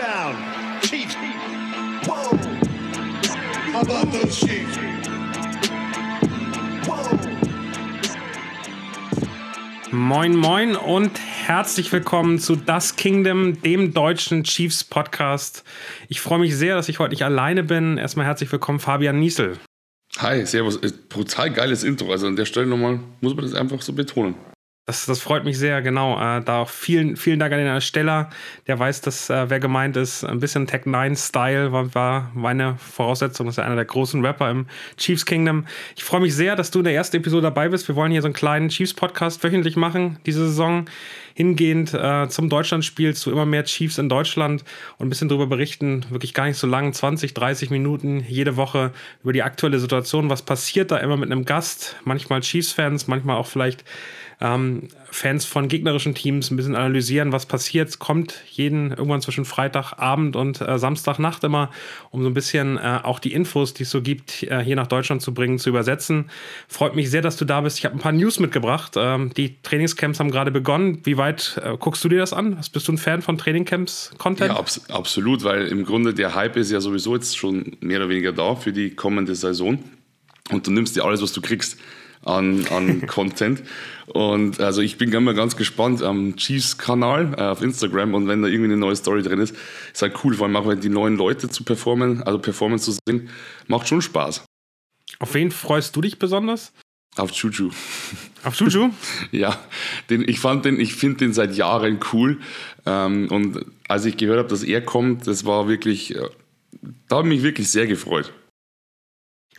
Touchdown, Chiefs. Whoa. How about those Chiefs? Moin, moin und herzlich willkommen zu Das Kingdom, dem deutschen Chiefs Podcast. Ich freue mich sehr, dass ich heute nicht alleine bin. Erstmal herzlich willkommen, Fabian Niesel. Hi, servus. Äh, brutal geiles Intro. Also an der Stelle nochmal muss man das einfach so betonen. Das, das freut mich sehr, genau. Äh, da auch vielen, vielen Dank an den Ersteller, der weiß, dass äh, wer gemeint ist. Ein bisschen Tech 9-Style war, war meine Voraussetzung. Das ist ja einer der großen Rapper im Chiefs Kingdom. Ich freue mich sehr, dass du in der ersten Episode dabei bist. Wir wollen hier so einen kleinen Chiefs-Podcast wöchentlich machen, diese Saison. Hingehend äh, zum Deutschlandspiel zu immer mehr Chiefs in Deutschland und ein bisschen darüber berichten. Wirklich gar nicht so lang, 20, 30 Minuten jede Woche über die aktuelle Situation. Was passiert da immer mit einem Gast? Manchmal Chiefs-Fans, manchmal auch vielleicht ähm, Fans von gegnerischen Teams ein bisschen analysieren, was passiert. Kommt jeden irgendwann zwischen Freitagabend und äh, Samstagnacht immer, um so ein bisschen äh, auch die Infos, die es so gibt, äh, hier nach Deutschland zu bringen, zu übersetzen. Freut mich sehr, dass du da bist. Ich habe ein paar News mitgebracht. Ähm, die Trainingscamps haben gerade begonnen. Wie weit äh, guckst du dir das an? Bist du ein Fan von Trainingcamps-Content? Ja, abs absolut, weil im Grunde der Hype ist ja sowieso jetzt schon mehr oder weniger da für die kommende Saison. Und du nimmst dir alles, was du kriegst an, an Content. Und also ich bin immer ganz gespannt am Chiefs-Kanal äh, auf Instagram und wenn da irgendwie eine neue Story drin ist, ist halt cool, vor allem auch wenn die neuen Leute zu performen, also Performance zu sehen, macht schon Spaß. Auf wen freust du dich besonders? Auf Juju. Auf Juju? ja, den, ich fand den, ich finde den seit Jahren cool. Ähm, und als ich gehört habe, dass er kommt, das war wirklich, äh, da habe ich mich wirklich sehr gefreut.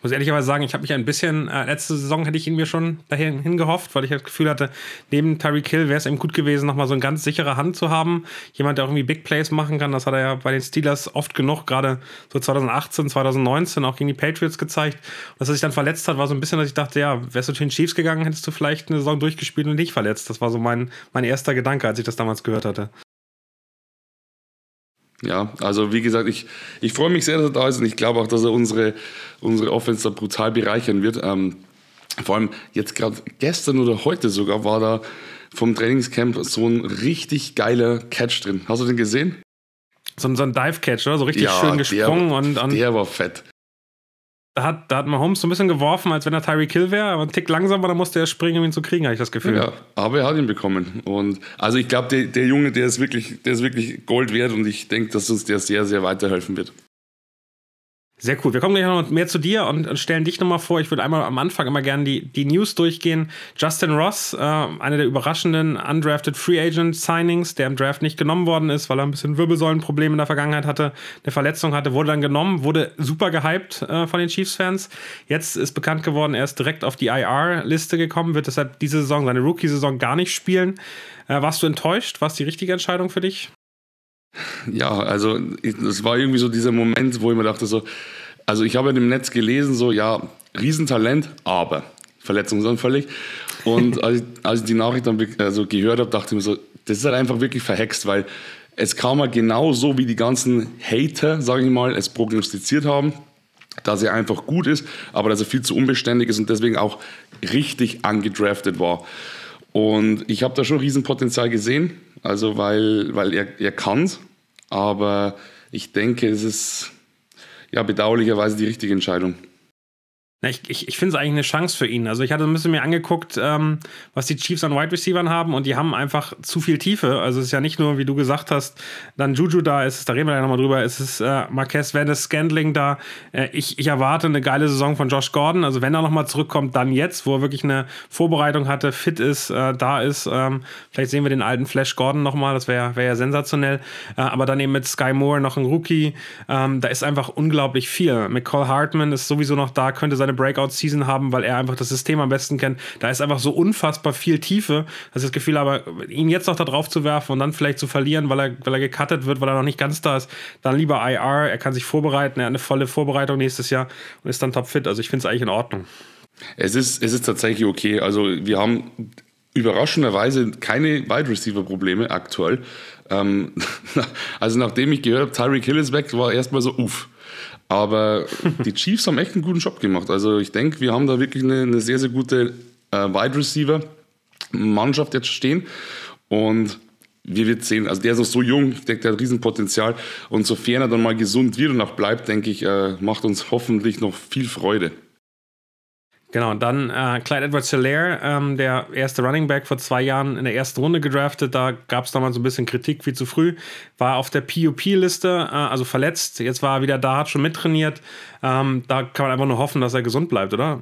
Ich muss ehrlicherweise sagen, ich habe mich ein bisschen, äh, letzte Saison hätte ich ihn mir schon dahin gehofft, weil ich das Gefühl hatte, neben Tyreek Hill wäre es ihm gut gewesen, nochmal so eine ganz sichere Hand zu haben. Jemand, der auch irgendwie Big Plays machen kann. Das hat er ja bei den Steelers oft genug, gerade so 2018, 2019 auch gegen die Patriots gezeigt. Und dass er sich dann verletzt hat, war so ein bisschen, dass ich dachte, ja, wärst du zu den Chiefs gegangen, hättest du vielleicht eine Saison durchgespielt und nicht verletzt. Das war so mein, mein erster Gedanke, als ich das damals gehört hatte. Ja, also wie gesagt, ich, ich freue mich sehr, dass er da ist und ich glaube auch, dass er unsere, unsere Offense da brutal bereichern wird. Ähm, vor allem jetzt gerade gestern oder heute sogar war da vom Trainingscamp so ein richtig geiler Catch drin. Hast du den gesehen? So, so ein Dive-Catch, oder? So richtig ja, schön gesprungen. Der, und, und der war fett. Da hat, da hat Mahomes so ein bisschen geworfen, als wenn er Tyreek Hill wäre, aber ein Tick langsamer, da musste er springen, um ihn zu kriegen, habe ich das Gefühl. Ja, aber er hat ihn bekommen. Und also ich glaube, der, der Junge, der ist wirklich, der ist wirklich Gold wert und ich denke, dass uns der sehr, sehr weiterhelfen wird. Sehr cool. Wir kommen gleich noch mehr zu dir und, und stellen dich nochmal vor. Ich würde einmal am Anfang immer gerne die, die News durchgehen. Justin Ross, äh, einer der überraschenden undrafted Free Agent Signings, der im Draft nicht genommen worden ist, weil er ein bisschen Wirbelsäulenprobleme in der Vergangenheit hatte, eine Verletzung hatte, wurde dann genommen, wurde super gehypt äh, von den Chiefs-Fans. Jetzt ist bekannt geworden, er ist direkt auf die IR-Liste gekommen, wird deshalb diese Saison, seine Rookie-Saison gar nicht spielen. Äh, warst du enttäuscht? War es die richtige Entscheidung für dich? Ja, also es war irgendwie so dieser Moment, wo ich mir dachte so, also ich habe in dem Netz gelesen, so ja, Riesentalent, aber verletzungsanfällig. Und als ich, als ich die Nachricht dann also gehört habe, dachte ich mir so, das ist halt einfach wirklich verhext, weil es kam halt genau so, wie die ganzen Hater, sage ich mal, es prognostiziert haben, dass er einfach gut ist, aber dass er viel zu unbeständig ist und deswegen auch richtig angedraftet war. Und ich habe da schon Riesenpotenzial gesehen, also weil, weil er, er kann aber ich denke, es ist ja bedauerlicherweise die richtige Entscheidung. Ich ich, ich finde es eigentlich eine Chance für ihn. Also ich hatte ein bisschen mir angeguckt, ähm, was die Chiefs an Wide Receivers haben und die haben einfach zu viel Tiefe. Also es ist ja nicht nur, wie du gesagt hast, dann Juju da ist, da reden wir ja nochmal drüber, es ist äh, Marquez Venice Scandling da. Äh, ich, ich erwarte eine geile Saison von Josh Gordon. Also wenn er nochmal zurückkommt, dann jetzt, wo er wirklich eine Vorbereitung hatte, fit ist, äh, da ist. Ähm, vielleicht sehen wir den alten Flash Gordon nochmal, das wäre wär ja sensationell. Äh, aber dann eben mit Sky Moore noch ein Rookie. Ähm, da ist einfach unglaublich viel. McCall Hartman ist sowieso noch da, könnte seine eine Breakout-Season haben, weil er einfach das System am besten kennt. Da ist einfach so unfassbar viel Tiefe, dass ich das Gefühl habe, ihn jetzt noch da drauf zu werfen und dann vielleicht zu verlieren, weil er, weil er gecuttet wird, weil er noch nicht ganz da ist, dann lieber IR. Er kann sich vorbereiten, er hat eine volle Vorbereitung nächstes Jahr und ist dann topfit. Also ich finde es eigentlich in Ordnung. Es ist, es ist tatsächlich okay. Also wir haben überraschenderweise keine Wide Receiver Probleme aktuell. Ähm, also nachdem ich gehört habe, Tyreek Hill ist weg, war erstmal so, uff. Aber die Chiefs haben echt einen guten Job gemacht. Also ich denke, wir haben da wirklich eine, eine sehr, sehr gute äh, Wide Receiver Mannschaft jetzt stehen. Und wir wird sehen. Also der ist noch so jung, ich denke, der hat Riesenpotenzial. Und sofern er dann mal gesund wird und auch bleibt, denke ich, äh, macht uns hoffentlich noch viel Freude. Genau, dann äh, Clyde Edwards Hilaire, ähm, der erste Running Back vor zwei Jahren in der ersten Runde gedraftet. Da gab es damals so ein bisschen Kritik, wie zu früh. War auf der PUP-Liste, äh, also verletzt. Jetzt war er wieder da, hat schon mittrainiert. Ähm, da kann man einfach nur hoffen, dass er gesund bleibt, oder?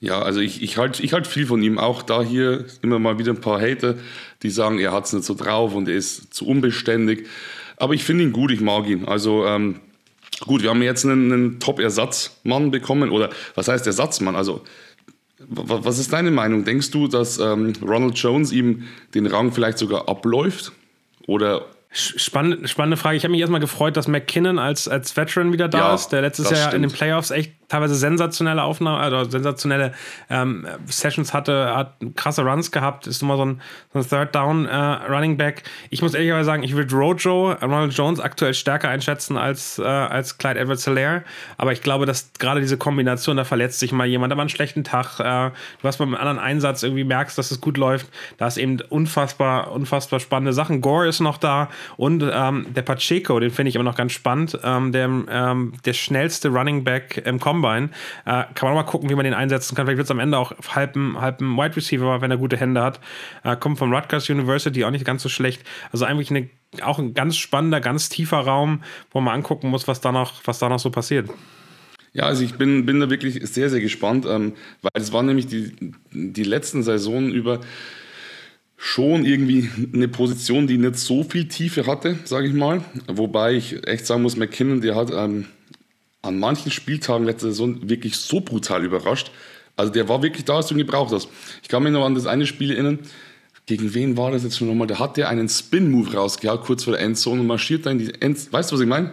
Ja, also ich, ich halte ich halt viel von ihm. Auch da hier immer mal wieder ein paar Hater, die sagen, er hat es nicht so drauf und er ist zu unbeständig. Aber ich finde ihn gut, ich mag ihn. Also ähm, gut, wir haben jetzt einen, einen Top-Ersatzmann bekommen. Oder was heißt Ersatzmann? Also was ist deine Meinung? Denkst du, dass ähm, Ronald Jones ihm den Rang vielleicht sogar abläuft? Oder Spannende, spannende Frage. Ich habe mich erstmal gefreut, dass McKinnon als, als Veteran wieder da ja, ist, der letztes Jahr stimmt. in den Playoffs echt teilweise sensationelle Aufnahmen, also sensationelle ähm, Sessions hatte, hat krasse Runs gehabt, ist immer so ein, so ein Third Down äh, Running Back. Ich muss ehrlicherweise sagen, ich würde Rojo, Ronald Jones aktuell stärker einschätzen als, äh, als Clyde Edwards Hilaire, aber ich glaube, dass gerade diese Kombination, da verletzt sich mal jemand, war einen schlechten Tag, äh, du hast beim anderen Einsatz irgendwie merkst, dass es gut läuft, da ist eben unfassbar, unfassbar spannende Sachen. Gore ist noch da und ähm, der Pacheco, den finde ich immer noch ganz spannend, ähm, der, ähm, der schnellste Running Back im Combat Combine. Äh, kann man mal gucken, wie man den einsetzen kann. Vielleicht wird es am Ende auch halb ein, halb ein Wide Receiver, wenn er gute Hände hat. Äh, kommt vom Rutgers University, auch nicht ganz so schlecht. Also eigentlich eine, auch ein ganz spannender, ganz tiefer Raum, wo man angucken muss, was da noch, was da noch so passiert. Ja, also ich bin, bin da wirklich sehr, sehr gespannt, ähm, weil es war nämlich die, die letzten Saisonen über schon irgendwie eine Position, die nicht so viel Tiefe hatte, sage ich mal. Wobei ich echt sagen muss, McKinnon, der hat ähm, an manchen Spieltagen letzte Saison wirklich so brutal überrascht. Also der war wirklich da, als du ihn gebraucht hast. Ich kann mich noch an das eine Spiel erinnern. Gegen wen war das jetzt schon nochmal? Da hat der einen Spin-Move rausgehauen, kurz vor der Endzone und marschiert dann in die Endzone. Weißt du, was ich meine?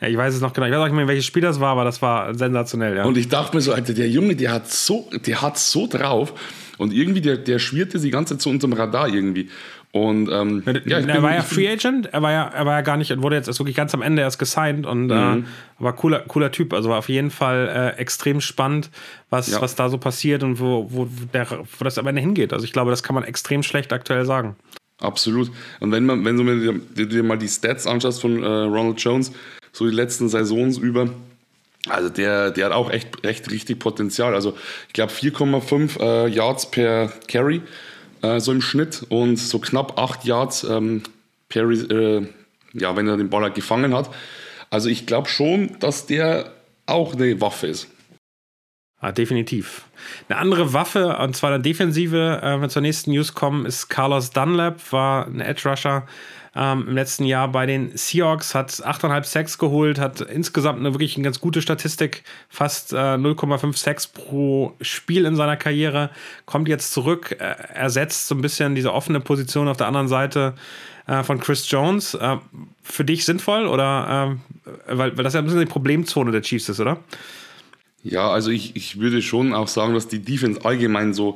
Ja, ich weiß es noch genau. Ich weiß auch nicht mehr, welches Spiel das war, aber das war sensationell, ja. Und ich dachte mir so, Alter, der Junge, der hat so, der hat so drauf. Und irgendwie, der, der schwirrte die ganze Zeit zu unserem Radar irgendwie. Und ähm, ja, er bin, war ja Free Agent, er war ja, er war ja gar nicht, wurde jetzt erst wirklich ganz am Ende erst gesigned und äh, mhm. äh, war cooler, cooler Typ. Also war auf jeden Fall äh, extrem spannend, was, ja. was da so passiert und wo, wo, der, wo das am Ende hingeht. Also ich glaube, das kann man extrem schlecht aktuell sagen. Absolut. Und wenn man, wenn du dir, dir mal die Stats anschaust von äh, Ronald Jones, so die letzten Saisons über, also der, der hat auch echt, echt richtig Potenzial. Also ich glaube 4,5 äh, Yards per Carry äh, so im Schnitt und so knapp 8 Yards ähm, per, äh, ja, wenn er den Ball halt gefangen hat. Also ich glaube schon, dass der auch eine Waffe ist. Ah, definitiv. Eine andere Waffe, und zwar eine Defensive, äh, wenn wir zur nächsten News kommen, ist Carlos Dunlap, war ein Edge Rusher ähm, im letzten Jahr bei den Seahawks, hat 8,5 Sacks geholt, hat insgesamt eine wirklich eine ganz gute Statistik, fast äh, 0,5 Sacks pro Spiel in seiner Karriere, kommt jetzt zurück, äh, ersetzt so ein bisschen diese offene Position auf der anderen Seite äh, von Chris Jones. Äh, für dich sinnvoll oder äh, weil, weil das ja ein bisschen die Problemzone der Chiefs ist, oder? Ja, also ich, ich würde schon auch sagen, dass die Defense allgemein so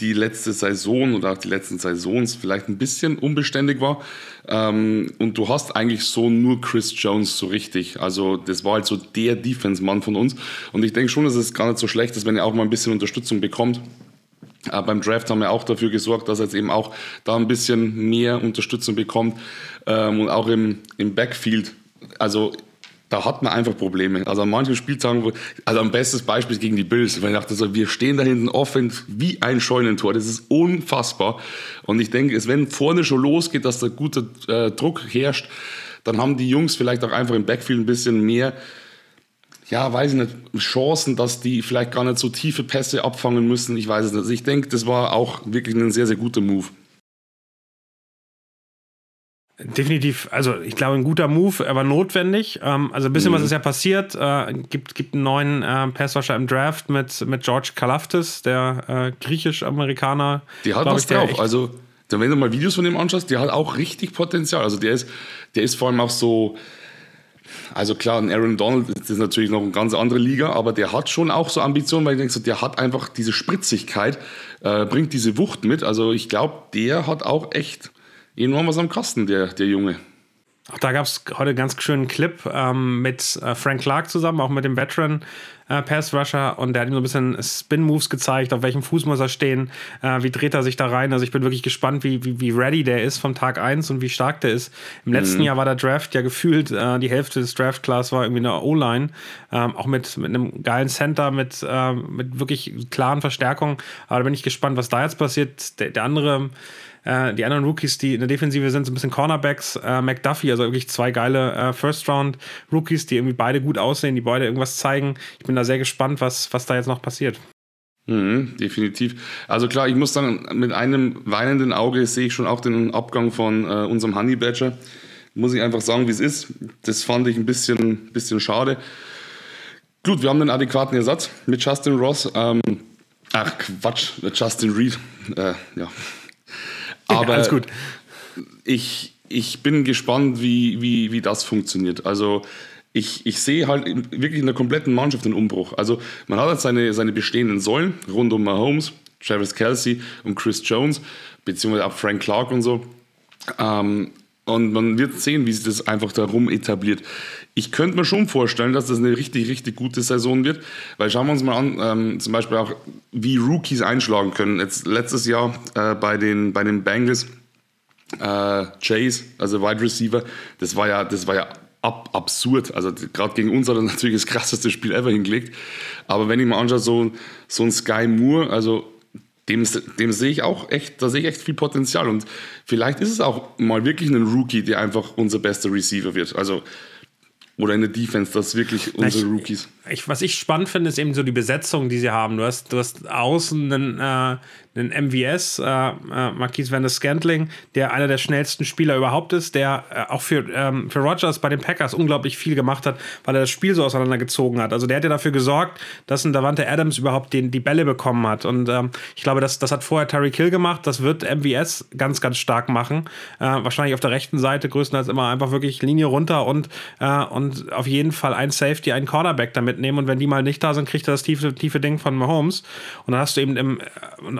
die letzte Saison oder auch die letzten Saisons vielleicht ein bisschen unbeständig war. Ähm, und du hast eigentlich so nur Chris Jones so richtig. Also das war halt so der Defense-Mann von uns. Und ich denke schon, dass es gar nicht so schlecht ist, wenn er auch mal ein bisschen Unterstützung bekommt. Äh, beim Draft haben wir auch dafür gesorgt, dass er jetzt eben auch da ein bisschen mehr Unterstützung bekommt. Ähm, und auch im, im Backfield. Also da hat man einfach Probleme. Also an manchen Spieltagen, also am bestes Beispiel gegen die Bills, weil ich dachte so, wir stehen da hinten offen wie ein Scheunentor. Das ist unfassbar. Und ich denke, es, wenn vorne schon losgeht, dass da guter äh, Druck herrscht, dann haben die Jungs vielleicht auch einfach im Backfield ein bisschen mehr, ja, weiß ich nicht, Chancen, dass die vielleicht gar nicht so tiefe Pässe abfangen müssen. Ich weiß es nicht. Also ich denke, das war auch wirklich ein sehr, sehr guter Move. Definitiv, also ich glaube, ein guter Move, er war notwendig. Ähm, also ein bisschen mhm. was ist ja passiert. Äh, gibt, gibt einen neuen äh, im Draft mit, mit George Kalaftis, der äh, griechisch-Amerikaner. Die hat was ich, drauf. Also, wenn du mal Videos von ihm anschaust, der hat auch richtig Potenzial. Also der ist, der ist vor allem auch so. Also klar, ein Aaron Donald ist natürlich noch eine ganz andere Liga, aber der hat schon auch so Ambitionen, weil ich denke, der hat einfach diese Spritzigkeit, äh, bringt diese Wucht mit. Also ich glaube, der hat auch echt enorm was am Kasten, der, der Junge. Auch da gab es heute einen ganz schönen Clip ähm, mit äh, Frank Clark zusammen, auch mit dem Veteran äh, Pass Rusher. Und der hat ihm so ein bisschen Spin-Moves gezeigt, auf welchem Fuß muss er stehen, äh, wie dreht er sich da rein. Also ich bin wirklich gespannt, wie, wie, wie ready der ist vom Tag 1 und wie stark der ist. Im letzten mhm. Jahr war der Draft ja gefühlt, äh, die Hälfte des Draft-Class war irgendwie eine O-Line. Ähm, auch mit, mit einem geilen Center, mit, äh, mit wirklich klaren Verstärkungen. Aber da bin ich gespannt, was da jetzt passiert. Der, der andere äh, die anderen Rookies, die in der Defensive sind, so ein bisschen Cornerbacks. Äh, McDuffie, also wirklich zwei geile äh, First-Round-Rookies, die irgendwie beide gut aussehen, die beide irgendwas zeigen. Ich bin da sehr gespannt, was, was da jetzt noch passiert. Mhm, definitiv. Also klar, ich muss sagen, mit einem weinenden Auge sehe ich schon auch den Abgang von äh, unserem Honey Badger. Muss ich einfach sagen, wie es ist. Das fand ich ein bisschen, bisschen schade. Gut, wir haben einen adäquaten Ersatz mit Justin Ross. Ähm, ach, Quatsch, Justin Reed. Äh, ja, aber ja, alles gut. Ich, ich bin gespannt, wie, wie, wie das funktioniert. Also ich, ich sehe halt wirklich in der kompletten Mannschaft einen Umbruch. Also man hat halt seine, seine bestehenden Säulen rund um Mahomes, Travis Kelsey und Chris Jones, beziehungsweise auch Frank Clark und so. Ähm, und man wird sehen, wie sich das einfach darum etabliert. Ich könnte mir schon vorstellen, dass das eine richtig, richtig gute Saison wird, weil schauen wir uns mal an, ähm, zum Beispiel auch, wie Rookies einschlagen können. Jetzt letztes Jahr äh, bei, den, bei den Bengals, äh, Chase, also Wide Receiver, das war ja, das war ja ab, absurd. Also gerade gegen uns hat er natürlich das krasseste Spiel ever hingelegt. Aber wenn ich mal anschaue, so, so ein Sky Moore, also dem, dem sehe ich auch echt, da sehe ich echt viel Potenzial. Und vielleicht ist es auch mal wirklich ein Rookie, der einfach unser bester Receiver wird. Also, oder in der Defense, das ist wirklich unsere ich, Rookies. Ich, was ich spannend finde, ist eben so die Besetzung, die sie haben. Du hast, du hast außen einen, äh, einen MVS, äh, äh, Marquise Van der Scantling, der einer der schnellsten Spieler überhaupt ist, der äh, auch für, ähm, für Rogers bei den Packers unglaublich viel gemacht hat, weil er das Spiel so auseinandergezogen hat. Also der hat ja dafür gesorgt, dass ein Davante Adams überhaupt den, die Bälle bekommen hat. Und ähm, ich glaube, das, das hat vorher Terry Kill gemacht. Das wird MVS ganz, ganz stark machen. Äh, wahrscheinlich auf der rechten Seite größtenteils immer einfach wirklich Linie runter und, äh, und auf jeden Fall ein Safety, einen Cornerback damit nehmen. Und wenn die mal nicht da sind, kriegt er das tiefe, tiefe Ding von Mahomes. Und dann hast du eben im,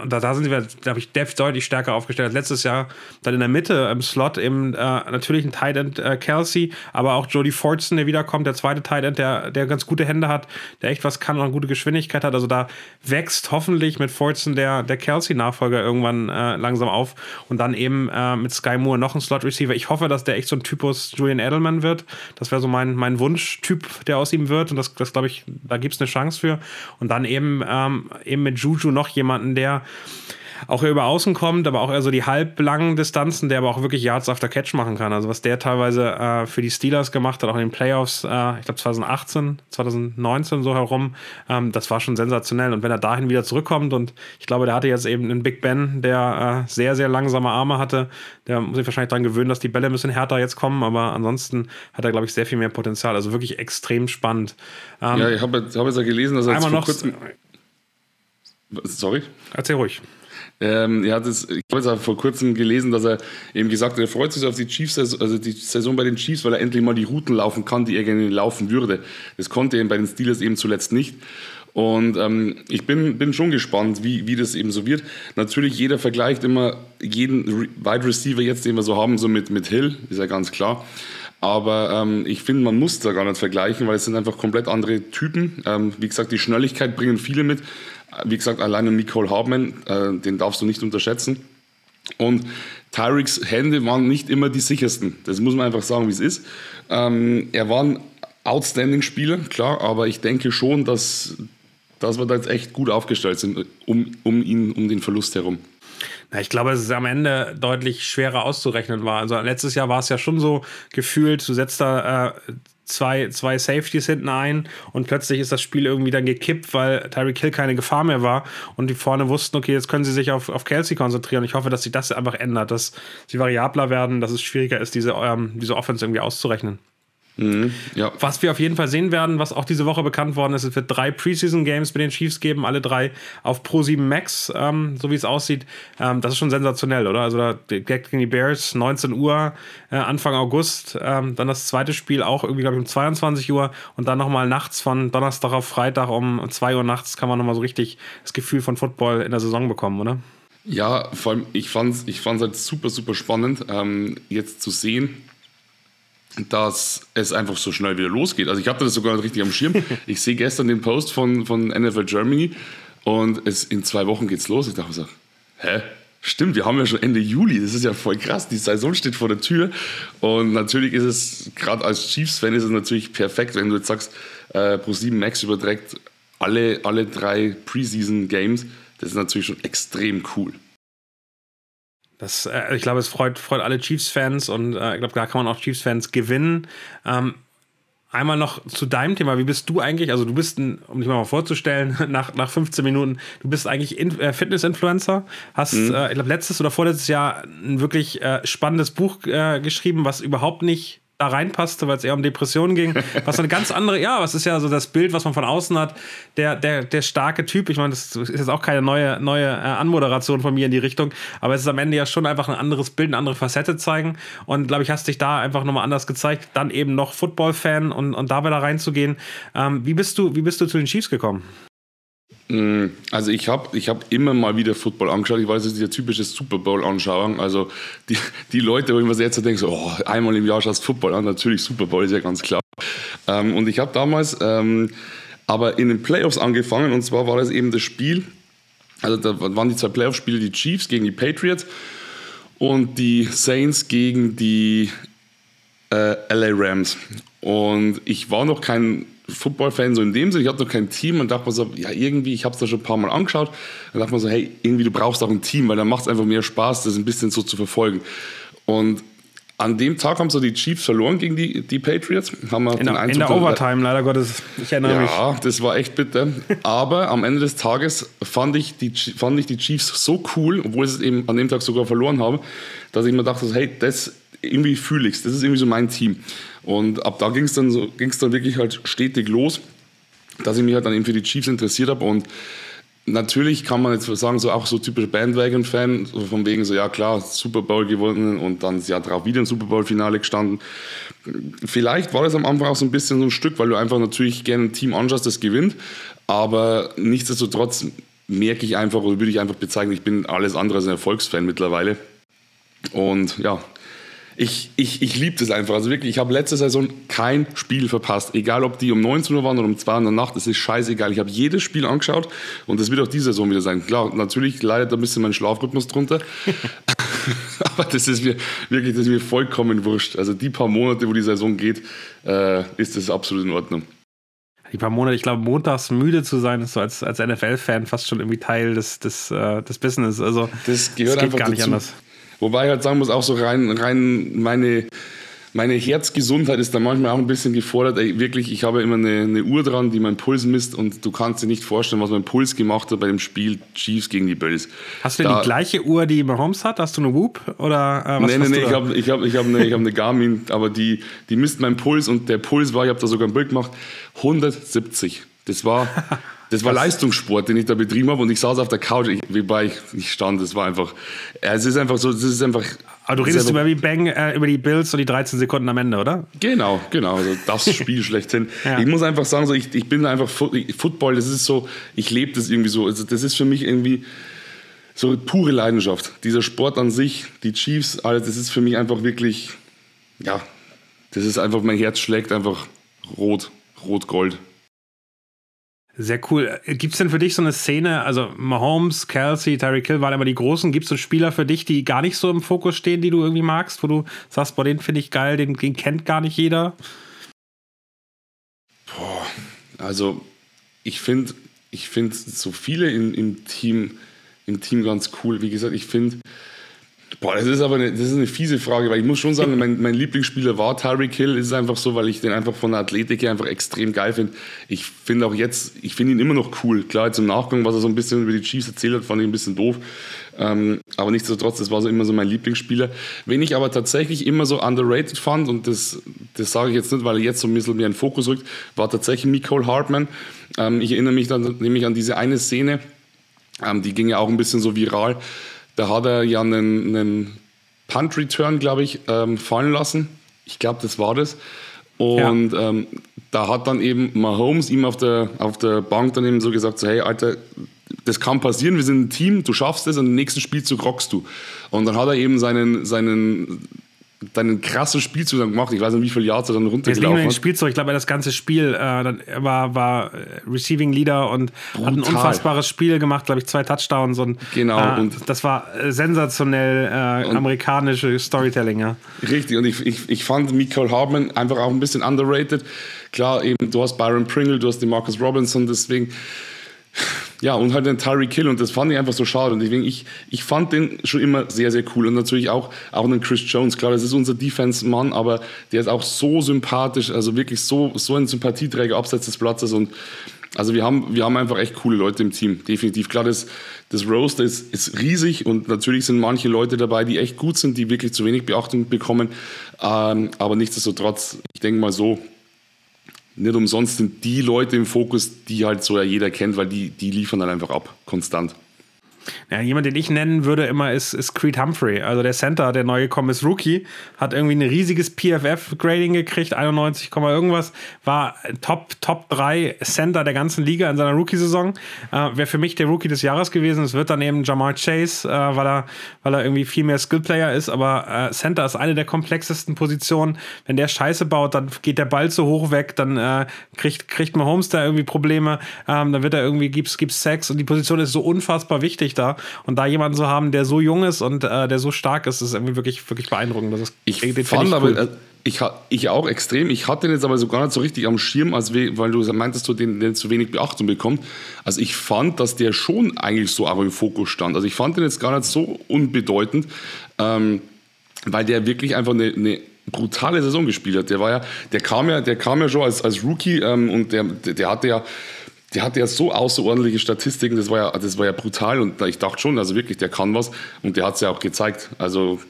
da da sind wir, glaube ich, deutlich stärker aufgestellt als letztes Jahr. Dann in der Mitte im Slot eben äh, natürlich ein Tight End äh, Kelsey, aber auch Jody Fortson, der wiederkommt, der zweite Tight End, der, der ganz gute Hände hat, der echt was kann und eine gute Geschwindigkeit hat. Also da wächst hoffentlich mit Fortson der, der Kelsey-Nachfolger irgendwann äh, langsam auf und dann eben äh, mit Sky Moore noch ein Slot-Receiver. Ich hoffe, dass der echt so ein Typus Julian Edelman wird. Das wäre so mein, mein Wunschtyp, der aus ihm wird und das, das glaube ich, da gibt es eine Chance für. Und dann eben, ähm, eben mit Juju noch jemanden, der auch über außen kommt, aber auch eher so die halblangen Distanzen, der aber auch wirklich Yards after Catch machen kann. Also was der teilweise äh, für die Steelers gemacht hat, auch in den Playoffs, äh, ich glaube 2018, 2019 so herum, ähm, das war schon sensationell. Und wenn er dahin wieder zurückkommt und ich glaube, der hatte jetzt eben einen Big Ben, der äh, sehr, sehr langsame Arme hatte, der muss sich wahrscheinlich daran gewöhnen, dass die Bälle ein bisschen härter jetzt kommen, aber ansonsten hat er, glaube ich, sehr viel mehr Potenzial. Also wirklich extrem spannend. Ähm, ja, ich habe hab jetzt ja gelesen, dass er jetzt vor kurzem... Sorry? Erzähl ruhig. Ähm, er hat es, ich habe jetzt vor kurzem gelesen, dass er eben gesagt hat, er freut sich auf die Chiefs, also die Saison bei den Chiefs, weil er endlich mal die Routen laufen kann, die er gerne laufen würde. Das konnte er bei den Steelers eben zuletzt nicht. Und ähm, ich bin, bin schon gespannt, wie, wie das eben so wird. Natürlich, jeder vergleicht immer jeden Wide Receiver jetzt, den wir so haben, so mit, mit Hill, ist ja ganz klar. Aber ähm, ich finde, man muss da gar nicht vergleichen, weil es sind einfach komplett andere Typen. Ähm, wie gesagt, die Schnelligkeit bringen viele mit. Wie gesagt, alleine Nicole Hartman, äh, den darfst du nicht unterschätzen. Und Tyreeks Hände waren nicht immer die sichersten. Das muss man einfach sagen, wie es ist. Ähm, er war ein Outstanding-Spieler, klar, aber ich denke schon, dass, dass wir da jetzt echt gut aufgestellt sind um, um ihn, um den Verlust herum. Ja, ich glaube, dass es am Ende deutlich schwerer auszurechnen war. Also letztes Jahr war es ja schon so gefühlt, du setzt da äh, zwei, zwei Safeties hinten ein und plötzlich ist das Spiel irgendwie dann gekippt, weil Tyreek Hill keine Gefahr mehr war und die vorne wussten, okay, jetzt können sie sich auf, auf Kelsey konzentrieren. Ich hoffe, dass sich das einfach ändert, dass sie variabler werden, dass es schwieriger ist, diese, ähm, diese Offense irgendwie auszurechnen. Mhm, ja. Was wir auf jeden Fall sehen werden, was auch diese Woche bekannt worden ist, es wird drei Preseason-Games mit den Chiefs geben, alle drei auf Pro 7 Max, ähm, so wie es aussieht. Ähm, das ist schon sensationell, oder? Also da gegen die Bears, 19 Uhr, äh, Anfang August, ähm, dann das zweite Spiel auch irgendwie, glaube ich, um 22 Uhr und dann nochmal nachts von Donnerstag auf Freitag um 2 Uhr nachts kann man nochmal so richtig das Gefühl von Football in der Saison bekommen, oder? Ja, vor allem, ich fand es ich fand's halt super, super spannend, ähm, jetzt zu sehen, dass es einfach so schnell wieder losgeht. Also ich hatte das sogar richtig am Schirm. Ich sehe gestern den Post von, von NFL Germany und es, in zwei Wochen geht's los. Ich dachte so, hä? Stimmt, wir haben ja schon Ende Juli. Das ist ja voll krass. Die Saison steht vor der Tür. Und natürlich ist es, gerade als Chiefs-Fan, ist es natürlich perfekt, wenn du jetzt sagst, äh, Pro7 Max überträgt alle, alle drei Preseason-Games. Das ist natürlich schon extrem cool. Das, äh, ich glaube, es freut, freut alle Chiefs-Fans und äh, ich glaube, da kann man auch Chiefs-Fans gewinnen. Ähm, einmal noch zu deinem Thema. Wie bist du eigentlich? Also, du bist, ein, um dich mal vorzustellen, nach, nach 15 Minuten, du bist eigentlich äh, Fitness-Influencer. Hast, mhm. äh, ich glaube, letztes oder vorletztes Jahr ein wirklich äh, spannendes Buch äh, geschrieben, was überhaupt nicht da reinpasste, weil es eher um Depressionen ging. Was eine ganz andere, ja, was ist ja so das Bild, was man von außen hat. Der, der, der starke Typ, ich meine, das ist jetzt auch keine neue, neue äh, Anmoderation von mir in die Richtung, aber es ist am Ende ja schon einfach ein anderes Bild, eine andere Facette zeigen. Und glaube ich, hast dich da einfach nochmal anders gezeigt. Dann eben noch Football-Fan und, und da wieder reinzugehen. Ähm, wie, bist du, wie bist du zu den Chiefs gekommen? Mm, also ich habe ich hab immer mal wieder Football angeschaut. Ich weiß, das ist der typische Super Bowl-Anschauung. Also die, die Leute, wo ich mir jetzt so denke, so, oh, einmal im Jahr schaust du Football an. Natürlich, Super Bowl ist ja ganz klar. Ähm, und ich habe damals ähm, aber in den Playoffs angefangen. Und zwar war das eben das Spiel, also da waren die zwei Playoff-Spiele, die Chiefs gegen die Patriots und die Saints gegen die äh, LA Rams. Und ich war noch kein Football-Fan so in dem Sinne. Ich hatte noch kein Team und dachte mir so, ja, irgendwie, ich habe es da schon ein paar Mal angeschaut. Dann dachte man so, hey, irgendwie, du brauchst auch ein Team, weil dann macht es einfach mehr Spaß, das ein bisschen so zu verfolgen. Und an dem Tag haben so die Chiefs verloren gegen die, die Patriots. Haben wir in, der, in der Overtime, leider Gottes. Ich erinnere ja, mich. Ja, das war echt bitter. Aber am Ende des Tages fand ich, die, fand ich die Chiefs so cool, obwohl sie es eben an dem Tag sogar verloren haben, dass ich mir dachte, hey, das irgendwie fühle ich es. Das ist irgendwie so mein Team. Und ab da ging es dann, so, dann wirklich halt stetig los, dass ich mich halt dann eben für die Chiefs interessiert habe. Und natürlich kann man jetzt sagen, so auch so typisch Bandwagon-Fan, so von wegen so, ja klar, Super Bowl gewonnen und dann das Jahr drauf wieder im Super Bowl-Finale gestanden. Vielleicht war das am Anfang auch so ein bisschen so ein Stück, weil du einfach natürlich gerne ein Team anschaust, das gewinnt. Aber nichtsdestotrotz merke ich einfach oder würde ich einfach bezeichnen, ich bin alles andere als ein Erfolgsfan mittlerweile. Und ja, ich, ich, ich liebe das einfach. Also wirklich, ich habe letzte Saison kein Spiel verpasst. Egal, ob die um 19 Uhr waren oder um 2 Uhr in der Nacht, es ist scheißegal. Ich habe jedes Spiel angeschaut und das wird auch diese Saison wieder sein. Klar, natürlich leidet ein bisschen mein Schlafrhythmus drunter. Aber das ist mir wirklich, das ist mir vollkommen wurscht. Also die paar Monate, wo die Saison geht, äh, ist das absolut in Ordnung. Die paar Monate, ich glaube, montags müde zu sein, ist so als, als NFL-Fan fast schon irgendwie Teil des, des, äh, des Business. Also das gehört das geht einfach gar nicht dazu. anders. Wobei ich halt sagen muss, auch so rein, rein meine, meine Herzgesundheit ist da manchmal auch ein bisschen gefordert. Ey, wirklich, ich habe immer eine, eine, Uhr dran, die meinen Puls misst und du kannst dir nicht vorstellen, was mein Puls gemacht hat bei dem Spiel Chiefs gegen die Bills. Hast du denn da, die gleiche Uhr, die Mahomes hat? Hast du eine Whoop? Oder, äh, was nee, nee, nee, ich habe ich hab, ich hab eine, hab eine Garmin, aber die, die misst meinen Puls und der Puls war, ich habe da sogar ein Bild gemacht, 170. Das war Das war Leistungssport, den ich da betrieben habe und ich saß auf der Couch, ich, wobei ich nicht stand, das war einfach, es ist einfach so, es ist einfach... Aber du redest über wie Bang, äh, über die Bills und die 13 Sekunden am Ende, oder? Genau, genau, also das Spiel schlechthin. Ja. Ich muss einfach sagen, so, ich, ich bin einfach, Football, das ist so, ich lebe das irgendwie so, also das ist für mich irgendwie so pure Leidenschaft. Dieser Sport an sich, die Chiefs, alles, das ist für mich einfach wirklich, ja, das ist einfach, mein Herz schlägt einfach rot, rot-gold. Sehr cool. Gibt es denn für dich so eine Szene, also Mahomes, Kelsey, Tyreek Hill waren immer die Großen. Gibt es so Spieler für dich, die gar nicht so im Fokus stehen, die du irgendwie magst, wo du sagst, boah, den finde ich geil, den, den, kennt gar nicht jeder? Boah, also ich finde ich find so viele im, im, Team, im Team ganz cool. Wie gesagt, ich finde Boah, das ist aber eine, das ist eine fiese Frage, weil ich muss schon sagen, mein, mein Lieblingsspieler war Tyreek Hill. Es ist einfach so, weil ich den einfach von der Athletik her einfach extrem geil finde. Ich finde auch jetzt, ich finde ihn immer noch cool. Klar, jetzt im Nachgang, was er so ein bisschen über die Chiefs erzählt hat, fand ich ein bisschen doof. Ähm, aber nichtsdestotrotz, das war so immer so mein Lieblingsspieler. Wen ich aber tatsächlich immer so underrated fand, und das, das sage ich jetzt nicht, weil er jetzt so ein bisschen mehr in den Fokus rückt, war tatsächlich Nicole Hartman. Ähm, ich erinnere mich dann nämlich an diese eine Szene, ähm, die ging ja auch ein bisschen so viral da hat er ja einen, einen Punt-Return, glaube ich, ähm, fallen lassen. Ich glaube, das war das. Und ja. ähm, da hat dann eben Mahomes ihm auf der, auf der Bank dann eben so gesagt, so, hey Alter, das kann passieren, wir sind ein Team, du schaffst es und im nächsten Spielzug rockst du. Und dann hat er eben seinen, seinen dann krasses Spielzug gemacht. Ich weiß nicht, wie viele Yards er dann runtergelaufen hat. Spielzug, ich glaube, das ganze Spiel äh, war, war Receiving Leader und Brutal. hat ein unfassbares Spiel gemacht, glaube ich, zwei Touchdowns und, genau, äh, und das war sensationell äh, amerikanische Storytelling. Ja. Richtig, und ich, ich, ich fand Michael Hartman einfach auch ein bisschen underrated. Klar, eben, du hast Byron Pringle, du hast den Marcus Robinson, deswegen ja, und halt den Tyreek Hill und das fand ich einfach so schade. Und deswegen, ich, ich fand den schon immer sehr, sehr cool. Und natürlich auch, auch einen Chris Jones. Klar, das ist unser Defense-Mann, aber der ist auch so sympathisch, also wirklich so, so ein Sympathieträger abseits des Platzes. Und also wir haben, wir haben einfach echt coole Leute im Team, definitiv. Klar, das, das Roster ist, ist riesig und natürlich sind manche Leute dabei, die echt gut sind, die wirklich zu wenig Beachtung bekommen. Ähm, aber nichtsdestotrotz, ich denke mal so, nicht umsonst sind die Leute im Fokus, die halt so ja jeder kennt, weil die, die liefern dann einfach ab, konstant. Ja, jemand, den ich nennen würde immer, ist, ist Creed Humphrey. Also der Center, der neu gekommen ist, Rookie, hat irgendwie ein riesiges PFF-Grading gekriegt, 91, irgendwas, war Top, Top 3 Center der ganzen Liga in seiner Rookie-Saison. Äh, Wäre für mich der Rookie des Jahres gewesen. Es wird dann eben Jamar Chase, äh, weil, er, weil er irgendwie viel mehr Skill-Player ist. Aber äh, Center ist eine der komplexesten Positionen. Wenn der Scheiße baut, dann geht der Ball zu hoch weg, dann äh, kriegt, kriegt Mahomes da irgendwie Probleme, ähm, dann wird er irgendwie, gibt's, gibt's Sex und die Position ist so unfassbar wichtig da. Und da jemanden zu haben, der so jung ist und äh, der so stark ist, ist irgendwie wirklich, wirklich beeindruckend. Das ist, ich fand ich aber, cool. Äh, ich, ich auch extrem. Ich hatte den jetzt aber so gar nicht so richtig am Schirm, als we, weil du meintest, du den, den zu wenig Beachtung bekommt. Also ich fand, dass der schon eigentlich so auch im Fokus stand. Also ich fand den jetzt gar nicht so unbedeutend, ähm, weil der wirklich einfach eine, eine brutale Saison gespielt hat. Der war ja, der kam ja, der kam ja schon als, als Rookie ähm, und der, der hatte ja der hatte ja so außerordentliche Statistiken, das war ja, das war ja brutal und ich dachte schon, also wirklich, der kann was und der hat es ja auch gezeigt. Also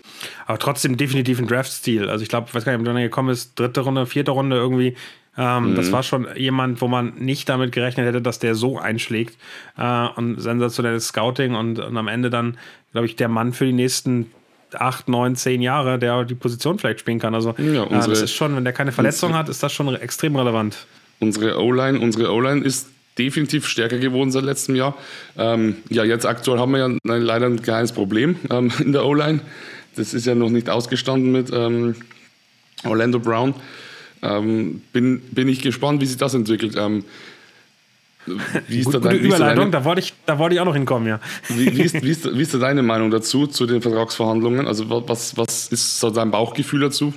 aber trotzdem definitiv ein Draft-Stil. Also ich glaube, ich weiß gar nicht, ob er gekommen ist, dritte Runde, vierte Runde irgendwie. Ähm, mhm. Das war schon jemand, wo man nicht damit gerechnet hätte, dass der so einschlägt. Äh, und sensationelles Scouting und, und am Ende dann, glaube ich, der Mann für die nächsten acht, neun, zehn Jahre, der die Position vielleicht spielen kann. Also ja, unsere, äh, das ist schon, wenn der keine Verletzung hat, ist das schon extrem relevant. Unsere O-Line, unsere O-Line ist definitiv stärker geworden seit letztem Jahr. Ähm, ja, jetzt aktuell haben wir ja leider ein kleines Problem ähm, in der O-Line. Das ist ja noch nicht ausgestanden mit ähm, Orlando Brown. Ähm, bin, bin ich gespannt, wie sich das entwickelt. Ähm, wie ist Gut, da dein, gute Überleitung, da, wollte ich, da wollte ich auch noch hinkommen, ja. Wie, wie, ist, wie, ist, wie ist da deine Meinung dazu, zu den Vertragsverhandlungen? Also was, was ist so dein Bauchgefühl dazu?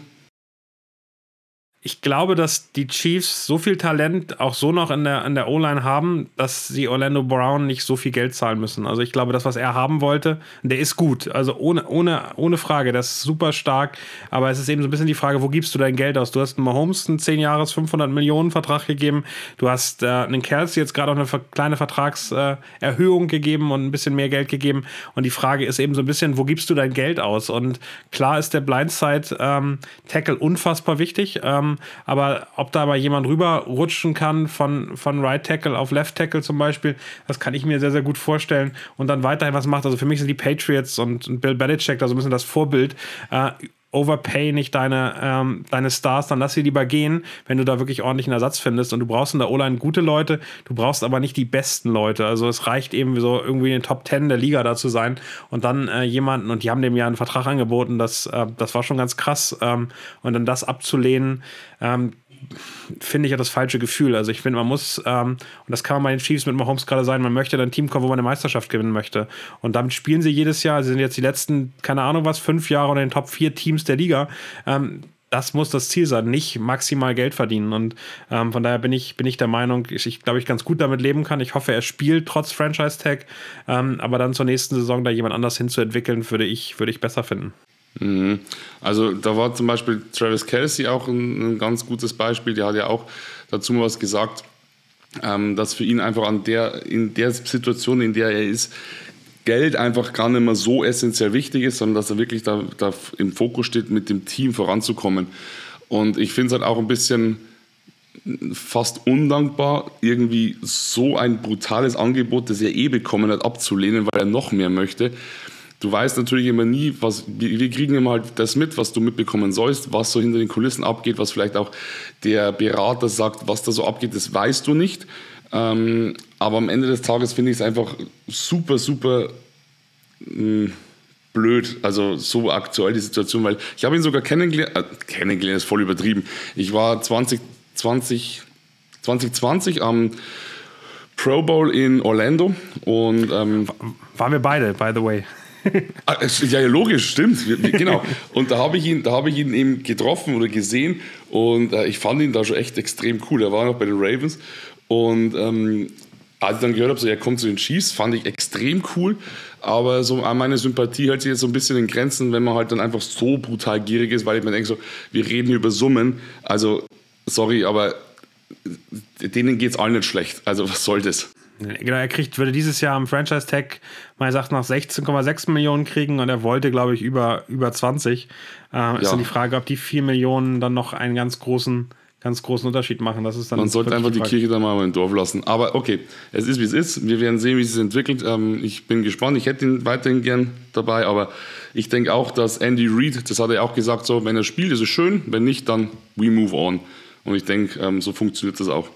Ich glaube, dass die Chiefs so viel Talent auch so noch in der, in der O-Line haben, dass sie Orlando Brown nicht so viel Geld zahlen müssen. Also ich glaube, das, was er haben wollte, der ist gut. Also ohne, ohne, ohne Frage, der ist super stark. Aber es ist eben so ein bisschen die Frage, wo gibst du dein Geld aus? Du hast Mahomes einen 10 Jahres 500 Millionen Vertrag gegeben. Du hast äh, einen Kelsey jetzt gerade auch eine kleine Vertragserhöhung äh, gegeben und ein bisschen mehr Geld gegeben. Und die Frage ist eben so ein bisschen, wo gibst du dein Geld aus? Und klar ist der Blindside-Tackle ähm, unfassbar wichtig. Ähm, aber ob da mal jemand rüberrutschen kann von, von Right Tackle auf Left Tackle zum Beispiel, das kann ich mir sehr, sehr gut vorstellen. Und dann weiterhin was macht. Also für mich sind die Patriots und Bill Belichick da so ein bisschen das Vorbild. Äh, overpay nicht deine, ähm, deine Stars, dann lass sie lieber gehen, wenn du da wirklich ordentlichen Ersatz findest. Und du brauchst in der O-Line gute Leute, du brauchst aber nicht die besten Leute. Also es reicht eben so irgendwie in den Top 10 der Liga da zu sein und dann äh, jemanden, und die haben dem ja einen Vertrag angeboten, das, äh, das war schon ganz krass. Ähm, und dann das abzulehnen, ähm, finde ich ja das falsche Gefühl. Also ich finde, man muss, ähm, und das kann man bei den Chiefs mit Mahomes gerade sein, man möchte dann ein Team kommen, wo man eine Meisterschaft gewinnen möchte. Und damit spielen sie jedes Jahr. Sie sind jetzt die letzten, keine Ahnung was, fünf Jahre unter den Top vier Teams der Liga. Ähm, das muss das Ziel sein, nicht maximal Geld verdienen. Und ähm, von daher bin ich, bin ich der Meinung, ich, glaube, ich ganz gut damit leben kann. Ich hoffe, er spielt trotz Franchise-Tag. Ähm, aber dann zur nächsten Saison da jemand anders hinzuentwickeln, würde ich, würde ich besser finden. Mhm. Also da war zum Beispiel Travis Kelsey auch ein, ein, ganz gutes Beispiel. Der hat ja auch dazu mal was gesagt, ähm, dass für ihn einfach an der, in der Situation, in der er ist, Geld einfach gar nicht mehr so essentiell wichtig ist, sondern dass er wirklich da, da im Fokus steht, mit dem Team voranzukommen. Und ich finde es halt auch ein bisschen fast undankbar, irgendwie so ein brutales Angebot, das er eh bekommen hat, abzulehnen, weil er noch mehr möchte du weißt natürlich immer nie, was, wir kriegen immer halt das mit, was du mitbekommen sollst, was so hinter den Kulissen abgeht, was vielleicht auch der Berater sagt, was da so abgeht, das weißt du nicht. Ähm, aber am Ende des Tages finde ich es einfach super, super mh, hm, blöd, also so aktuell die Situation, weil ich habe ihn sogar kennengelernt, äh, kennengelernt ist voll übertrieben. Ich war 2020, 2020 am Pro Bowl in Orlando und ähm, waren wir beide, by the way. Ah, ja, ja, logisch, stimmt. Genau. Und da habe ich, ihn, hab ich ihn eben getroffen oder gesehen und äh, ich fand ihn da schon echt extrem cool. Er war noch bei den Ravens und ähm, als ich dann gehört habe, so, er kommt zu den Chiefs, fand ich extrem cool. Aber so meine Sympathie hält sich jetzt so ein bisschen in Grenzen, wenn man halt dann einfach so brutal gierig ist, weil ich mir denke, so, wir reden hier über Summen. Also, sorry, aber denen geht es allen nicht schlecht. Also, was soll das? Genau, er kriegt, würde dieses Jahr am Franchise-Tag, mal sagt, nach 16,6 Millionen kriegen und er wollte, glaube ich, über, über 20. Äh, ja. Ist dann die Frage, ob die 4 Millionen dann noch einen ganz großen, ganz großen Unterschied machen. Das ist dann Man sollte einfach die Kirche dann mal im Dorf lassen. Aber okay, es ist wie es ist. Wir werden sehen, wie es sich entwickelt. Ähm, ich bin gespannt. Ich hätte ihn weiterhin gern dabei, aber ich denke auch, dass Andy Reid, das hat er auch gesagt, so, wenn er spielt, ist es schön. Wenn nicht, dann we move on. Und ich denke, ähm, so funktioniert das auch.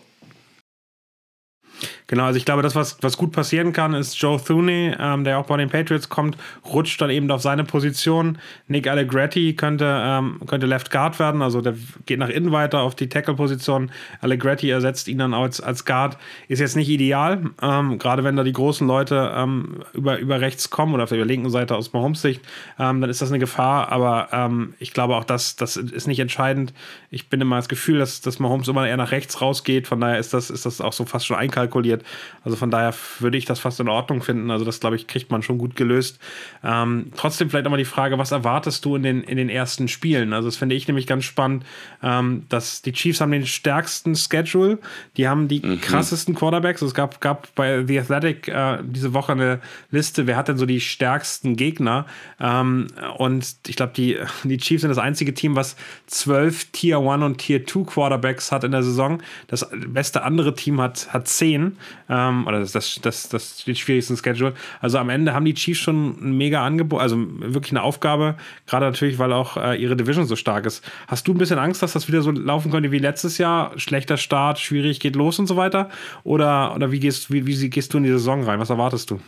Genau, also ich glaube, das, was, was gut passieren kann, ist Joe Thuney, ähm, der auch bei den Patriots kommt, rutscht dann eben auf seine Position. Nick Allegretti könnte, ähm, könnte Left Guard werden, also der geht nach innen weiter auf die Tackle-Position. Allegretti ersetzt ihn dann als, als Guard. Ist jetzt nicht ideal, ähm, gerade wenn da die großen Leute ähm, über, über rechts kommen oder auf der linken Seite aus Mahomes Sicht, ähm, dann ist das eine Gefahr, aber ähm, ich glaube auch, das, das ist nicht entscheidend. Ich bin immer das Gefühl, dass, dass Mahomes immer eher nach rechts rausgeht, von daher ist das, ist das auch so fast schon einkalkuliert. Also von daher würde ich das fast in Ordnung finden. Also das, glaube ich, kriegt man schon gut gelöst. Ähm, trotzdem vielleicht nochmal die Frage, was erwartest du in den, in den ersten Spielen? Also das finde ich nämlich ganz spannend, ähm, dass die Chiefs haben den stärksten Schedule. Die haben die mhm. krassesten Quarterbacks. Es gab, gab bei The Athletic äh, diese Woche eine Liste, wer hat denn so die stärksten Gegner? Ähm, und ich glaube, die, die Chiefs sind das einzige Team, was zwölf Tier 1 und Tier 2 Quarterbacks hat in der Saison. Das beste andere Team hat, hat zehn ähm, oder das, das, das, das den schwierigsten Schedule. Also am Ende haben die Chiefs schon ein mega Angebot, also wirklich eine Aufgabe, gerade natürlich, weil auch äh, ihre Division so stark ist. Hast du ein bisschen Angst, dass das wieder so laufen könnte wie letztes Jahr? Schlechter Start, schwierig, geht los und so weiter? Oder, oder wie, gehst, wie, wie gehst du in die Saison rein? Was erwartest du?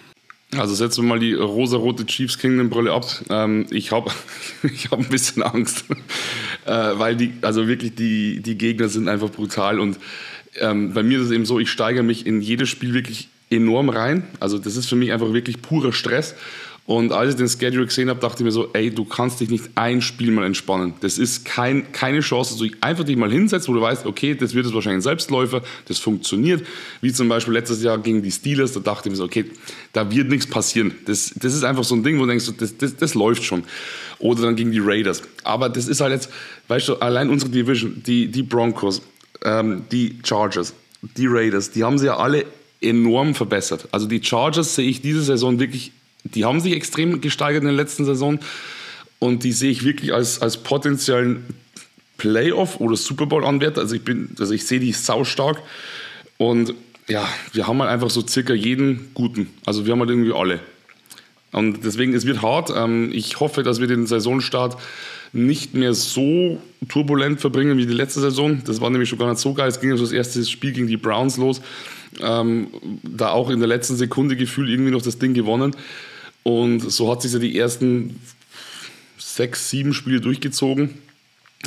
Also setzen wir mal die rosa-rote Chiefs Kingdom Brille ab. Ähm, ich habe ich hab ein bisschen Angst, äh, weil die, also wirklich die, die Gegner sind einfach brutal und ähm, bei mir ist es eben so, ich steigere mich in jedes Spiel wirklich enorm rein. Also das ist für mich einfach wirklich purer Stress. Und als ich den Schedule gesehen habe, dachte ich mir so, ey, du kannst dich nicht ein Spiel mal entspannen. Das ist kein, keine Chance, dass du einfach dich mal hinsetzt, wo du weißt, okay, das wird jetzt wahrscheinlich ein Selbstläufer, das funktioniert. Wie zum Beispiel letztes Jahr gegen die Steelers, da dachte ich mir so, okay, da wird nichts passieren. Das, das ist einfach so ein Ding, wo du denkst, das, das, das läuft schon. Oder dann gegen die Raiders. Aber das ist halt jetzt, weißt du, allein unsere Division, die, die Broncos, ähm, die Chargers, die Raiders, die haben sie ja alle enorm verbessert. Also die Chargers sehe ich diese Saison wirklich, die haben sich extrem gesteigert in der letzten Saison und die sehe ich wirklich als, als potenziellen Playoff- oder Super Bowl-Anwärter. Also ich bin, also ich sehe die saustark und ja, wir haben halt einfach so circa jeden guten. Also wir haben halt irgendwie alle. Und deswegen, es wird hart. Ähm, ich hoffe, dass wir den Saisonstart nicht mehr so turbulent verbringen wie die letzte Saison. Das war nämlich schon gar nicht so geil. Es ging also das erste Spiel gegen die Browns los. Ähm, da auch in der letzten Sekunde gefühlt irgendwie noch das Ding gewonnen. Und so hat sich ja die ersten sechs, sieben Spiele durchgezogen.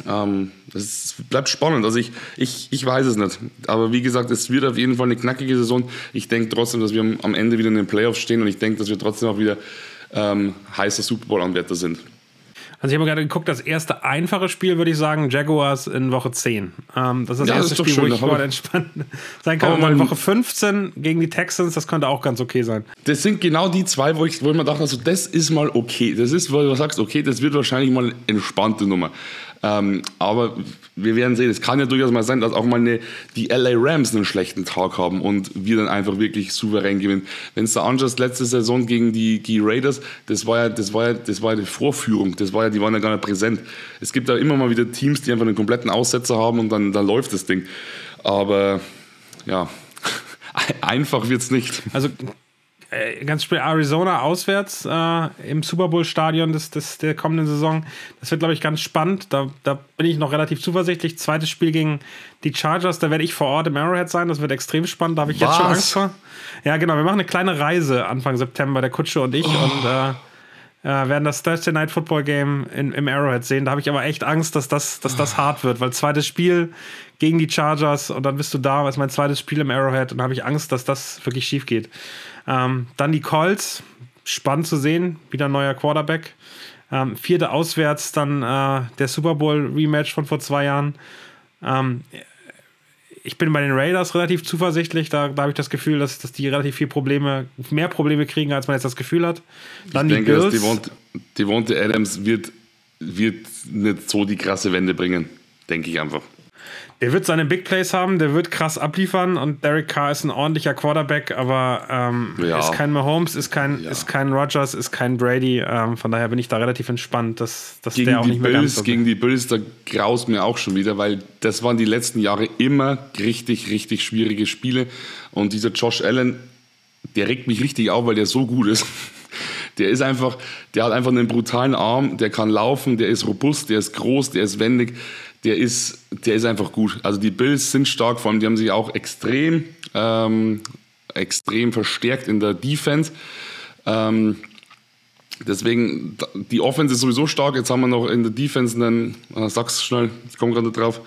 Ähm, das bleibt spannend. Also ich, ich, ich weiß es nicht. Aber wie gesagt, es wird auf jeden Fall eine knackige Saison. Ich denke trotzdem, dass wir am Ende wieder in den Playoffs stehen und ich denke, dass wir trotzdem auch wieder ähm, heißer Super Bowl-Anwärter sind. Also ich habe gerade geguckt, das erste einfache Spiel würde ich sagen, Jaguars in Woche 10. Ähm, das ist das ja, erste das Spiel, schön, wo ich mal entspannt sein kann. Und Woche 15 gegen die Texans, das könnte auch ganz okay sein. Das sind genau die zwei, wo ich, wo ich mir dachte, also das ist mal okay. Das ist, wo du sagst, okay, das wird wahrscheinlich mal eine entspannte Nummer. Ähm, aber wir werden sehen, es kann ja durchaus mal sein, dass auch mal eine, die LA Rams einen schlechten Tag haben und wir dann einfach wirklich souverän gewinnen. Wenn es da anschaust, letzte Saison gegen die, die Raiders, das war, ja, das, war ja, das war ja die Vorführung, das war ja, die waren ja gar nicht präsent. Es gibt da immer mal wieder Teams, die einfach einen kompletten Aussetzer haben und dann, dann läuft das Ding. Aber ja, einfach wird es nicht. Also ganz spiel Arizona auswärts äh, im Super Bowl Stadion des, des, der kommenden Saison. Das wird, glaube ich, ganz spannend. Da, da bin ich noch relativ zuversichtlich. Zweites Spiel gegen die Chargers, da werde ich vor Ort im Arrowhead sein. Das wird extrem spannend. Da habe ich Was? jetzt schon Angst vor. Ja, genau. Wir machen eine kleine Reise Anfang September, der Kutsche und ich. Oh. Und äh, äh, werden das Thursday Night Football Game in, im Arrowhead sehen. Da habe ich aber echt Angst, dass das, dass das hart wird, weil zweites Spiel gegen die Chargers und dann bist du da, ist mein zweites Spiel im Arrowhead und da habe ich Angst, dass das wirklich schief geht. Ähm, dann die Colts, spannend zu sehen, wieder ein neuer Quarterback. Ähm, vierte auswärts, dann äh, der Super Bowl Rematch von vor zwei Jahren. Ähm, ich bin bei den Raiders relativ zuversichtlich. Da, da habe ich das Gefühl, dass, dass die relativ viel Probleme, mehr Probleme kriegen, als man jetzt das Gefühl hat. Dann ich die denke, Bills. dass Devonta, Devonta Adams wird, wird nicht so die krasse Wende bringen. Denke ich einfach. Der wird seine Big Plays haben, der wird krass abliefern und Derek Carr ist ein ordentlicher Quarterback, aber ähm, ja. ist kein Mahomes, ist kein, ja. ist kein Rogers, ist kein Brady. Ähm, von daher bin ich da relativ entspannt, dass, dass gegen der auch nicht mehr Bills, ganz so Gegen die Bills, da graust mir auch schon wieder, weil das waren die letzten Jahre immer richtig, richtig schwierige Spiele. Und dieser Josh Allen, der regt mich richtig auf, weil der so gut ist. Der ist einfach, der hat einfach einen brutalen Arm, der kann laufen, der ist robust, der ist groß, der ist wendig der ist, der ist einfach gut. Also die Bills sind stark, vor allem die haben sich auch extrem, ähm, extrem verstärkt in der Defense. Ähm, deswegen, die Offense ist sowieso stark. Jetzt haben wir noch in der Defense einen, äh, sag's schnell, ich komme gerade drauf.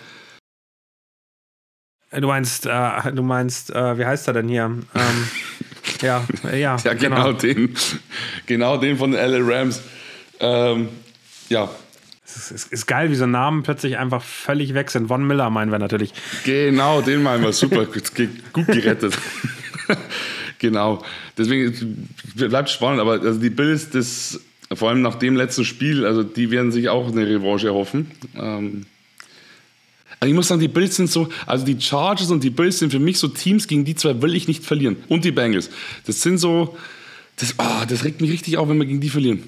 Du meinst, äh, du meinst, äh, wie heißt er denn hier? Ähm, ja, ja, ja, genau, genau den, genau den von den LA Rams. Ähm, ja, es ist, ist, geil, wie so Namen plötzlich einfach völlig weg sind. Von Miller meinen wir natürlich. Genau, den meinen wir. Super, gut gerettet. genau. Deswegen bleibt spannend. Aber also die Bills, das, vor allem nach dem letzten Spiel, also die werden sich auch eine Revanche erhoffen. Ähm, also ich muss sagen, die Bills sind so, also die Chargers und die Bills sind für mich so Teams, gegen die zwei will ich nicht verlieren. Und die Bengals. Das sind so, das, oh, das regt mich richtig auf, wenn wir gegen die verlieren.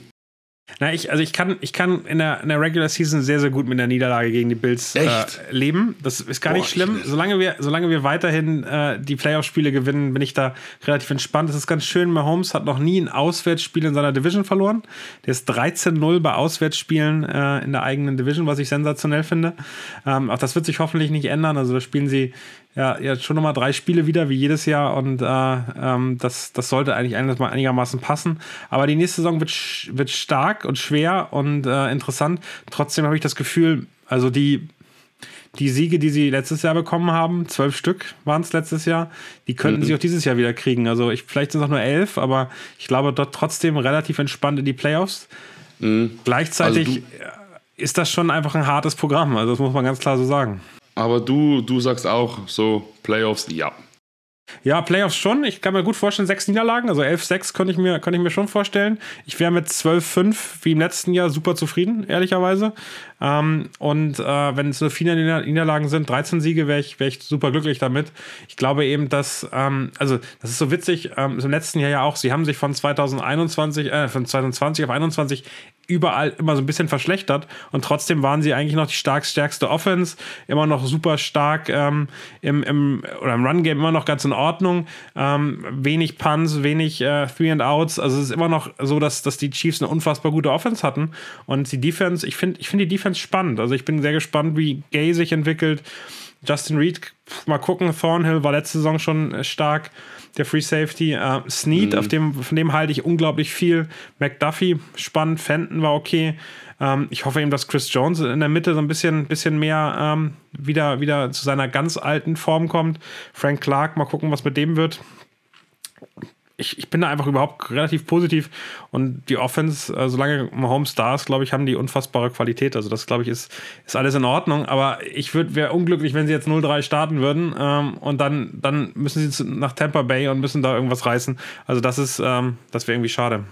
Na, ich, also ich kann, ich kann in der, in der Regular Season sehr, sehr gut mit der Niederlage gegen die Bills äh, leben. Das ist gar Boah, nicht schlimm. Solange wir, solange wir weiterhin äh, die Playoff-Spiele gewinnen, bin ich da relativ entspannt. Das ist ganz schön. Mahomes hat noch nie ein Auswärtsspiel in seiner Division verloren. Der ist 13-0 bei Auswärtsspielen äh, in der eigenen Division, was ich sensationell finde. Ähm, auch das wird sich hoffentlich nicht ändern. Also da spielen sie ja, jetzt schon nochmal drei Spiele wieder, wie jedes Jahr. Und äh, ähm, das, das sollte eigentlich einigermaßen passen. Aber die nächste Saison wird, wird stark und schwer und äh, interessant. Trotzdem habe ich das Gefühl, also die, die Siege, die sie letztes Jahr bekommen haben, zwölf Stück waren es letztes Jahr, die könnten mhm. sie auch dieses Jahr wieder kriegen. Also ich, vielleicht sind es auch nur elf, aber ich glaube dort trotzdem relativ entspannt in die Playoffs. Mhm. Gleichzeitig also ist das schon einfach ein hartes Programm. Also das muss man ganz klar so sagen. Aber du, du sagst auch so, Playoffs, ja. Ja, Playoffs schon. Ich kann mir gut vorstellen, sechs Niederlagen, also 11-6 könnte ich, mir, könnte ich mir schon vorstellen. Ich wäre mit 12-5 wie im letzten Jahr super zufrieden, ehrlicherweise. Ähm, und äh, wenn es nur vier Niederlagen sind, 13 Siege, wäre ich, wär ich super glücklich damit. Ich glaube eben, dass, ähm, also das ist so witzig, ähm, im letzten Jahr ja auch, sie haben sich von 2021, äh, von 2020 auf 21 überall immer so ein bisschen verschlechtert und trotzdem waren sie eigentlich noch die stark, stärkste Offense, immer noch super stark ähm, im, im, oder im Run-Game immer noch ganz in Ordnung, ähm, wenig Punts, wenig äh, Three and Outs, also es ist immer noch so, dass, dass die Chiefs eine unfassbar gute Offense hatten und die Defense, ich finde ich finde die Defense spannend, also ich bin sehr gespannt, wie Gay sich entwickelt, Justin Reed, mal gucken, Thornhill war letzte Saison schon stark der Free Safety. Äh, Snead, mhm. auf dem, von dem halte ich unglaublich viel. McDuffie, spannend. Fenton war okay. Ähm, ich hoffe eben, dass Chris Jones in der Mitte so ein bisschen, bisschen mehr ähm, wieder, wieder zu seiner ganz alten Form kommt. Frank Clark, mal gucken, was mit dem wird ich, ich bin da einfach überhaupt relativ positiv. Und die Offense, äh, solange Mahomes da ist, glaube ich, haben die unfassbare Qualität. Also das, glaube ich, ist, ist alles in Ordnung. Aber ich wäre unglücklich, wenn sie jetzt 0-3 starten würden. Ähm, und dann, dann müssen sie nach Tampa Bay und müssen da irgendwas reißen. Also das ist, ähm, das wäre irgendwie schade.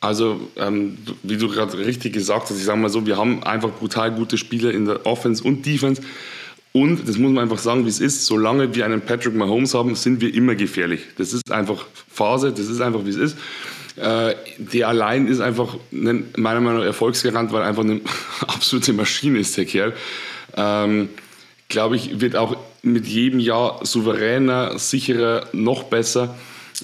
Also, ähm, wie du gerade richtig gesagt hast, ich sage mal so, wir haben einfach brutal gute Spieler in der Offense und Defense. Und das muss man einfach sagen, wie es ist, solange wir einen Patrick Mahomes haben, sind wir immer gefährlich. Das ist einfach Phase, das ist einfach, wie es ist. Äh, der allein ist einfach ein, meiner Meinung nach Erfolgsgarant, weil er einfach eine absolute Maschine ist, der Kerl. Ähm, Glaube ich, wird auch mit jedem Jahr souveräner, sicherer, noch besser.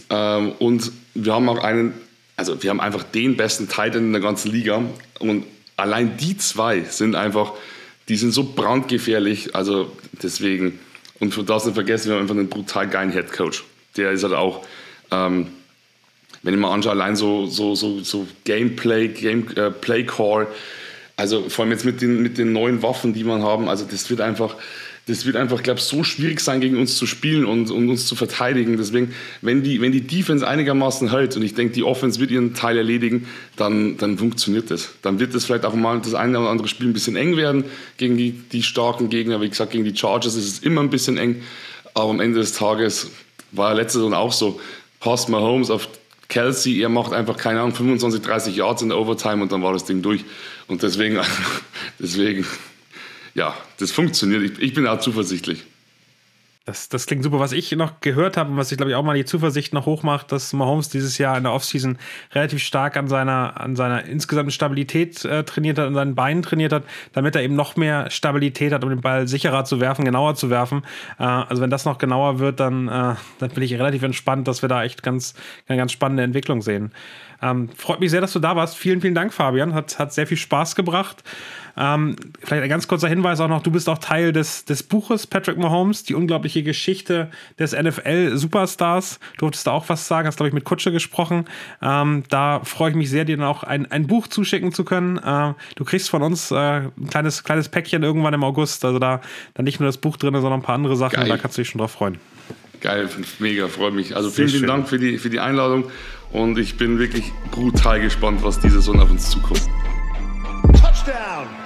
Ähm, und wir haben auch einen, also wir haben einfach den besten Titan in der ganzen Liga. Und allein die zwei sind einfach die sind so brandgefährlich. Also deswegen, und von das nicht vergessen, wir haben einfach einen brutal geilen Head Coach. Der ist halt auch, ähm, wenn ich mal anschaue, allein so, so, so, so Gameplay, Game, äh, Play Call, also vor allem jetzt mit den, mit den neuen Waffen, die man haben, also das wird einfach, das wird einfach, glaube ich, so schwierig sein, gegen uns zu spielen und, und, uns zu verteidigen. Deswegen, wenn die, wenn die Defense einigermaßen hält und ich denke, die Offense wird ihren Teil erledigen, dann, dann funktioniert das. Dann wird das vielleicht auch mal das eine oder andere Spiel ein bisschen eng werden gegen die, die starken Gegner. Wie gesagt, gegen die Chargers ist es immer ein bisschen eng. Aber am Ende des Tages war letzte Saison auch so. Passt Mahomes auf Kelsey, er macht einfach, keine Ahnung, 25, 30 Yards in der Overtime und dann war das Ding durch. Und deswegen, deswegen ja, das funktioniert. Ich, ich bin auch zuversichtlich. Das, das klingt super. Was ich noch gehört habe und was ich glaube ich auch mal die Zuversicht noch hochmacht, dass Mahomes dieses Jahr in der Offseason relativ stark an seiner, an seiner insgesamten Stabilität äh, trainiert hat, an seinen Beinen trainiert hat, damit er eben noch mehr Stabilität hat, um den Ball sicherer zu werfen, genauer zu werfen. Äh, also wenn das noch genauer wird, dann, äh, dann bin ich relativ entspannt, dass wir da echt ganz, eine ganz spannende Entwicklung sehen. Ähm, freut mich sehr, dass du da warst. Vielen, vielen Dank, Fabian. Hat, hat sehr viel Spaß gebracht. Ähm, vielleicht ein ganz kurzer Hinweis auch noch: Du bist auch Teil des, des Buches Patrick Mahomes, die unglaubliche Geschichte des NFL-Superstars. Du Durftest da auch was sagen, hast, glaube ich, mit Kutsche gesprochen. Ähm, da freue ich mich sehr, dir dann auch ein, ein Buch zuschicken zu können. Äh, du kriegst von uns äh, ein kleines, kleines Päckchen irgendwann im August. Also da, da nicht nur das Buch drin, sondern ein paar andere Sachen. Da kannst du dich schon drauf freuen. Geil, mega, freut mich. Also vielen, vielen Dank für die, für die Einladung und ich bin wirklich brutal gespannt, was diese Sonne auf uns zukommt. Touchdown!